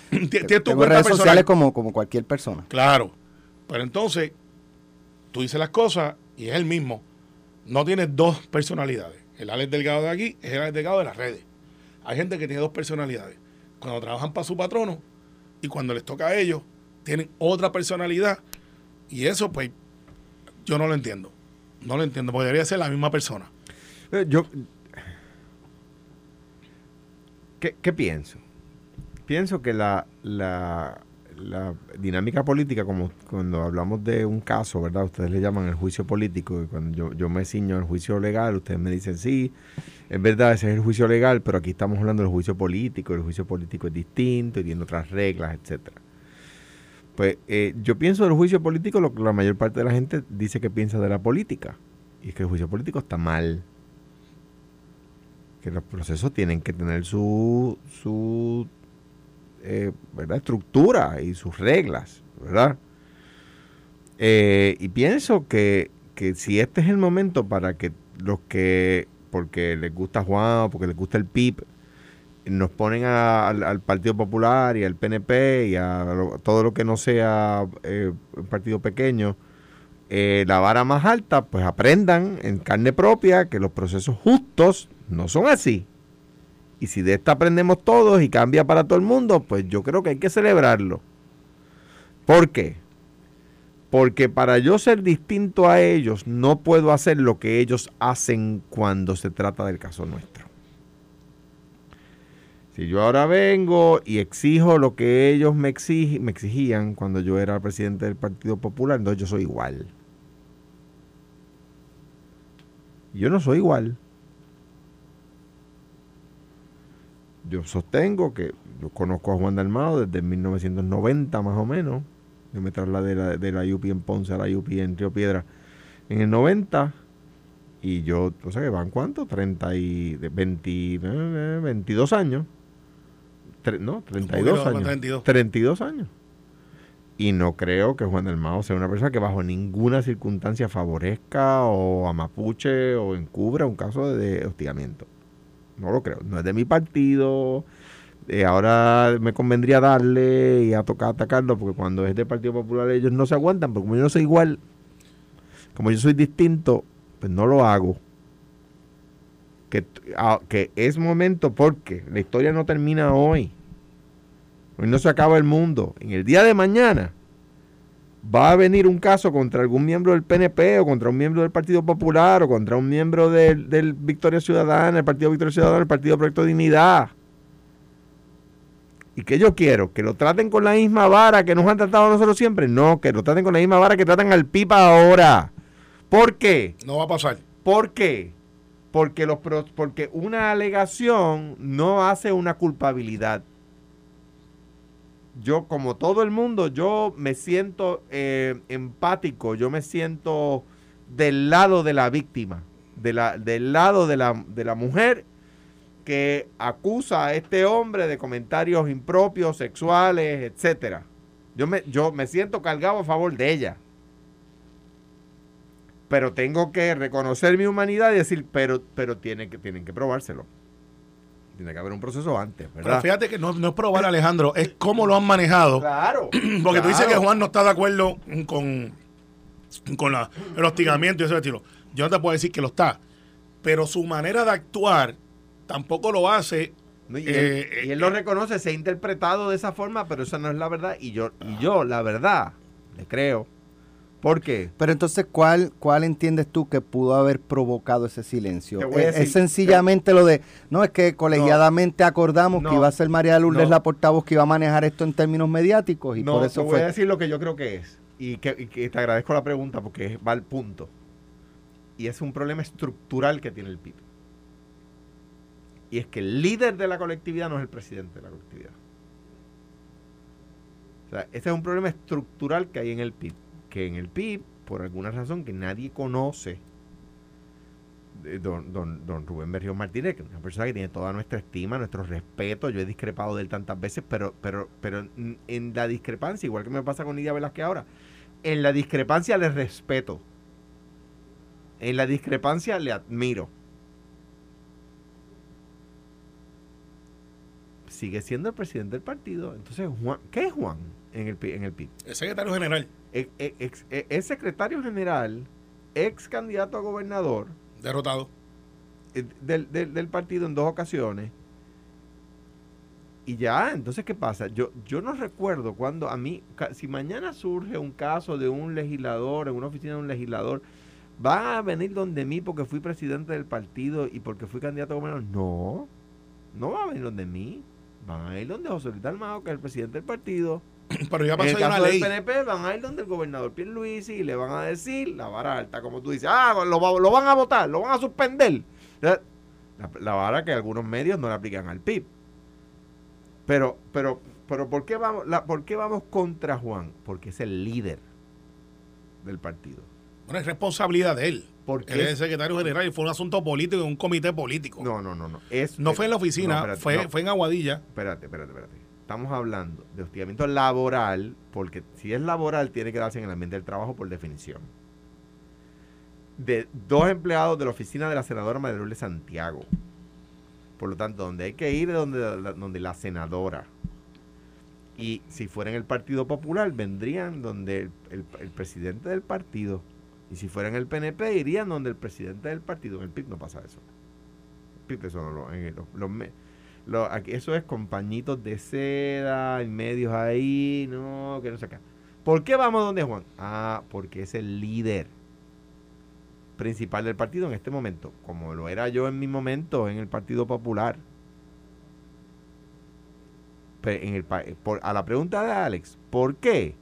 Tienes tu redes sociales como, como cualquier persona. Claro. Pero entonces, tú dices las cosas y es el mismo. No tienes dos personalidades. El Alex Delgado de aquí es el Alex Delgado de las redes. Hay gente que tiene dos personalidades. Cuando trabajan para su patrono y cuando les toca a ellos, tienen otra personalidad. Y eso, pues, yo no lo entiendo. No lo entiendo, debería ser la misma persona. Eh, yo. ¿Qué, qué pienso? pienso que la, la, la dinámica política, como cuando hablamos de un caso, ¿verdad? Ustedes le llaman el juicio político y cuando yo, yo me ciño al juicio legal, ustedes me dicen, sí, es verdad, ese es el juicio legal, pero aquí estamos hablando del juicio político, el juicio político es distinto y tiene otras reglas, etcétera. Pues eh, yo pienso del juicio político lo que la mayor parte de la gente dice que piensa de la política, y es que el juicio político está mal que los procesos tienen que tener su, su eh, ¿verdad? estructura y sus reglas, ¿verdad? Eh, y pienso que, que, si este es el momento para que los que, porque les gusta Juan o porque les gusta el PIB, nos ponen al, Partido Popular y al PNP y a todo lo que no sea eh, un partido pequeño, la vara más alta, pues aprendan en carne propia que los procesos justos no son así. Y si de esta aprendemos todos y cambia para todo el mundo, pues yo creo que hay que celebrarlo. ¿Por qué? Porque para yo ser distinto a ellos, no puedo hacer lo que ellos hacen cuando se trata del caso nuestro. Si yo ahora vengo y exijo lo que ellos me, exigían cuando yo era presidente del Partido Popular, entonces yo soy igual. Yo no soy igual. Yo sostengo que yo conozco a Juan Dalmado desde 1990 más o menos. Yo me trasladé de la, de la UPI en Ponce a la UPI en Río Piedra en el 90 y yo, o sea que van cuánto, 30 y 20, 22 años. no, 32 años. 32. 32 años. Y no creo que Juan Dalmado sea una persona que bajo ninguna circunstancia favorezca o a Mapuche o encubra un caso de hostigamiento. No lo creo. No es de mi partido. Eh, ahora me convendría darle y a tocar atacarlo porque cuando es del Partido Popular ellos no se aguantan, porque como yo no soy igual, como yo soy distinto, pues no lo hago. Que, ah, que es momento porque la historia no termina hoy. Hoy no se acaba el mundo. En el día de mañana va a venir un caso contra algún miembro del PNP o contra un miembro del Partido Popular o contra un miembro del, Victoria Ciudadana, el Partido Victoria Ciudadana, el Partido Proyecto Dignidad. ¿Y que yo quiero? ¿Que lo traten con la misma vara que nos han tratado a nosotros siempre? No, que lo traten con la misma vara que tratan al PIPA ahora. ¿Por qué? No va a pasar. ¿Por qué? Porque, los, porque una alegación no hace una culpabilidad yo, como todo el mundo, yo me siento eh, empático, yo me siento del lado de la víctima, de la, del lado de la, de la mujer que acusa a este hombre de comentarios impropios, sexuales, etcétera. Yo me, yo me siento cargado a favor de ella. Pero tengo que reconocer mi humanidad y decir, pero, pero tienen, que, tienen que probárselo. Tiene que haber un proceso antes, ¿verdad? Pero fíjate que no, es probar, Alejandro, es cómo lo han manejado. Claro. Porque tú dices que Juan no está de acuerdo con, con el hostigamiento y ese estilo. Yo no te puedo decir que lo está. Pero su manera de actuar tampoco lo hace. Y, él, eh, y él, lo reconoce, se ha interpretado de esa forma, pero esa no es la verdad. Y yo, y yo la verdad, le creo ¿Por qué? Pero entonces, ¿cuál, ¿cuál entiendes tú que pudo haber provocado ese silencio? Es, sencillamente lo de, no, es que colegiadamente acordamos que iba a ser María Lourdes la portavoz que iba a manejar esto en términos mediáticos y por eso te voy a decir lo que yo creo que es. Y que, te agradezco la pregunta porque va al punto. Y es un problema estructural que tiene el PIB. Y es que el líder de la colectividad no es el presidente de la colectividad. O sea, ese es un problema estructural que hay en el PIB que en el PIB, por alguna razón que nadie conoce, don, don, don Rubén Berrío Martínez, que es una persona que tiene toda nuestra estima, nuestro respeto, yo he discrepado de él tantas veces, pero, pero, pero en la discrepancia, igual que me pasa con Nidia Velázquez ahora, en la discrepancia le respeto. En la discrepancia le admiro. Sigue siendo el presidente del partido. Entonces, Juan, ¿qué es Juan en el, en el PIB? El secretario general. E, e, e, es, secretario general, ex candidato a gobernador. Derrotado. Eh, del, del, partido en dos ocasiones. Y ya, entonces, ¿qué pasa? Yo, yo no recuerdo cuando a mí, si mañana surge un caso de un legislador, en una oficina de un legislador, ¿va a venir donde mí porque fui presidente del partido y porque fui candidato a gobernador? No, no va a venir donde mí. Van a ir donde José Luis Almado, que es el presidente del partido Pero ya En pasó el ahí una caso del ley. PNP van a ir donde el gobernador Pierluisi y le van a decir la vara alta, como tú dices, ah, lo, va- lo van a votar, lo van a suspender. La, la vara que algunos medios no le aplican al PIB. Pero, pero, pero ¿por qué vamos, la, ¿por qué vamos contra Juan? Porque es el líder del partido. Bueno, es responsabilidad de él. Porque Él es el secretario general y fue un asunto político, un comité político. No, No, no, no, no. Es, fue en la oficina, No, espérate, fue, no. fue en Aguadilla. Espérate, espérate, espérate. Estamos hablando de hostigamiento laboral, porque si es laboral tiene que darse en el ambiente del trabajo por definición. De dos empleados de la oficina de la senadora María Santiago. Por lo tanto, donde hay que ir es donde donde la senadora. Y si fuera en el Partido Popular, vendrían donde el, presidente del partido. Y si fuera en el PNP, irían donde el presidente del partido. En el PIB no pasa eso. El PIB eso no lo... en el- lo- aquí- eso es con pañitos de seda, en medios ahí, no, que no sé. ¿Por qué vamos donde Juan? Ah, porque es el líder principal del partido en este momento, como lo era yo en mi momento en el Partido Popular. Pe- en el pa- por- a la pregunta de Alex, ¿por qué?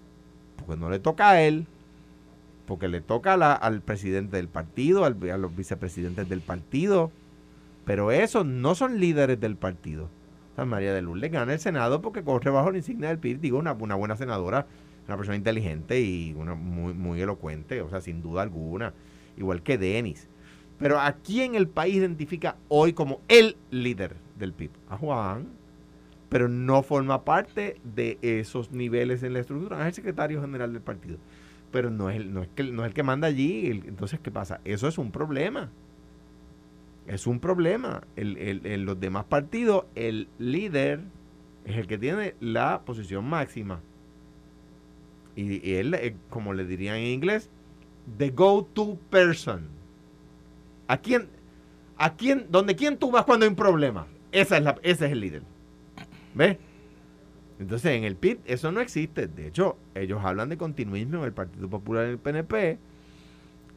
Porque no le toca a él, porque le toca la- al presidente del partido, al- a los vicepresidentes del partido, pero esos no son líderes del partido. Sea, María de Lourdes gana el Senado porque corre bajo la insignia del PIB, digo, una, buena senadora, una persona inteligente y una muy, muy elocuente, o sea, sin duda alguna, igual que Denis. Pero ¿a quién el país identifica hoy como el líder del PIB? A Juan, pero no forma parte de esos niveles en la estructura, es el secretario general del partido. Pero no es el, no es que, no es el que manda allí, entonces, ¿qué pasa? Eso es un problema. Es un problema. El- el- en los demás partidos, el líder es el que tiene la posición máxima. Y, y él, eh, como le dirían en inglés, the go-to person. ¿A quién, a quién, donde quién tú vas cuando hay un problema? Esa es la, ese es el líder. ¿Ves? Entonces, en el PIB eso no existe. De hecho, ellos hablan de continuismo en el Partido Popular y el PNP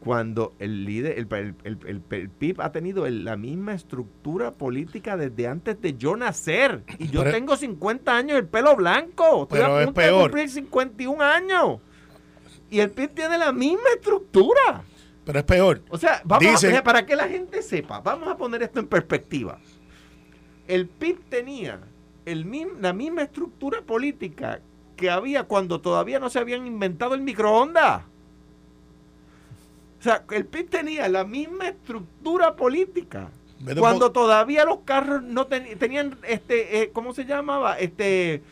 cuando el líder, el, el- el- el- PIB ha tenido el- la misma estructura política desde antes de yo nacer. Y yo Pero- tengo 50 años, el pelo blanco. Estoy Pero a es punto de peor. cumplir 51 años. Y el PIB tiene la misma estructura. Pero es peor. O sea, vamos a Dicen- para que la gente sepa, vamos a poner esto en perspectiva. El PIB tenía el la misma estructura política que había cuando todavía no se habían inventado el microondas. O sea, el PIB tenía la misma estructura política cuando todavía los carros no ten- tenían este eh, ¿cómo se llamaba? Este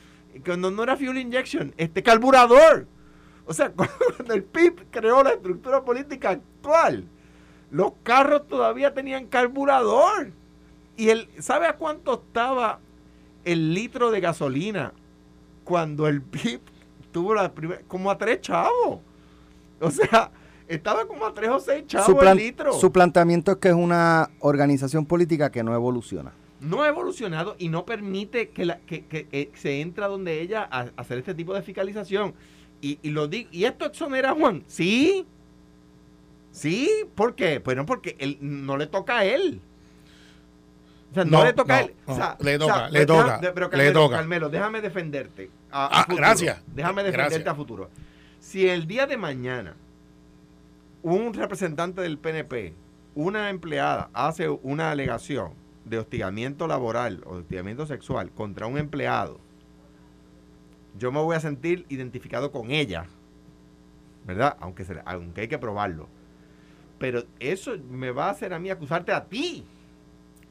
cuando no era fuel injection, este carburador. O sea, cuando el PIB creó la estructura política actual, los carros todavía tenían carburador. Y el ¿sabe a cuánto estaba el litro de gasolina cuando el PIB tuvo la primera como a tres chavos? O sea, estaba como a tres o seis chavos Su, plan- el litro. su planteamiento es que es una organización política que no evoluciona. no ha evolucionado y no permite que, la, que, que, se entra donde ella a, a hacer este tipo de fiscalización. Y, y lo digo, ¿y esto exonera a Juan? Sí. Sí, ¿por qué? Bueno, porque él, no le toca a él. O sea, no, No, le toca a él. no, O sea, le o sea, toca, le toca, pero le Carmelo, toca. Carmelo, déjame defenderte. a- a Ah, futuro. gracias. Déjame defenderte Gracias. a futuro. Si el día de mañana un representante del PNP, una empleada, hace una alegación de hostigamiento laboral o de hostigamiento sexual contra un empleado, yo me voy a sentir identificado con ella, ¿verdad? Aunque, se- aunque hay que probarlo. Pero eso me va a hacer a mí acusarte a ti.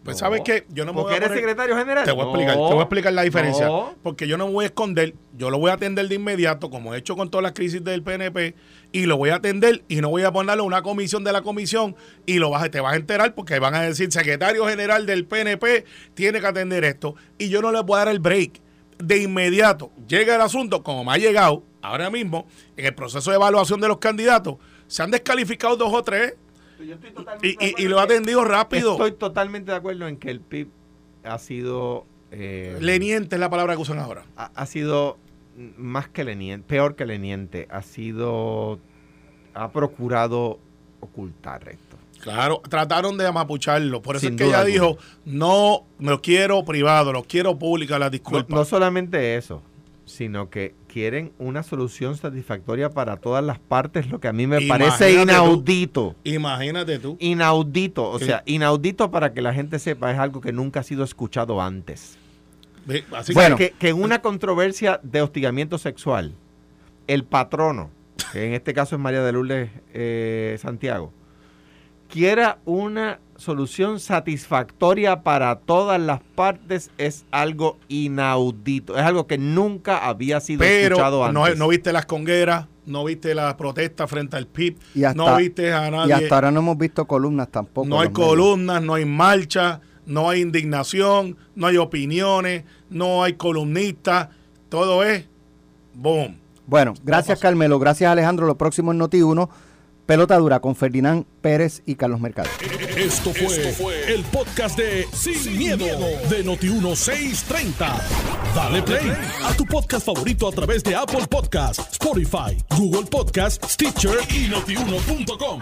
Pues sabes que yo no me voy Porque a eres poner- secretario general. Te voy a explicar, te voy a explicar la diferencia. Porque yo no me voy a esconder, yo lo voy a atender de inmediato, como he hecho con todas las crisis del PNP, y lo voy a atender y no voy a ponerle una comisión de la comisión y lo vas, te vas a enterar porque van a decir, secretario general del PNP tiene que atender esto. Y yo no le voy a dar el break. De inmediato llega el asunto, como me ha llegado ahora mismo, en el proceso de evaluación de los candidatos, se han descalificado dos o tres Yo estoy totalmente y, de y- lo ha atendido rápido. Estoy totalmente de acuerdo en que el PIB ha sido. eh, Leniente es la palabra que usan ahora. ha, ha sido más que leniente, peor que leniente. Ha sido. Ha procurado ocultar esto. Claro, trataron de amapucharlo. Por eso Sin es que ella alguna. dijo, no, me lo quiero privado, lo quiero pública, la No, disculpa. no solamente eso. Sino que quieren una solución satisfactoria para todas las partes, lo que a mí me Imagínate parece tú. inaudito. Imagínate tú. Inaudito, o sea, inaudito para que la gente sepa, es algo que nunca ha sido escuchado antes. Así Bueno. que, que en una controversia de hostigamiento sexual, el patrono, que en este caso es María de Lourdes eh, Santiago, quiera una solución satisfactoria para todas las partes es algo inaudito, es algo que nunca había sido escuchado pero antes. no viste las congueras, no viste las protestas frente al PIB, Y hasta- no viste a Y nadie. hasta ahora no hemos visto columnas tampoco. no hay columnas, no hay marcha, no hay indignación, no hay opiniones, no hay columnistas. Todo es boom. Bueno, gracias Carmelo, gracias Alejandro. Lo próximo en Noti1, Pelota Dura con Ferdinand Pérez y Carlos Mercado. Esto fue, el podcast de Sin, miedo, de Noti1630. Dale play a tu podcast favorito a través de Apple Podcasts, Spotify, Google Podcasts, Stitcher y notiuno.com.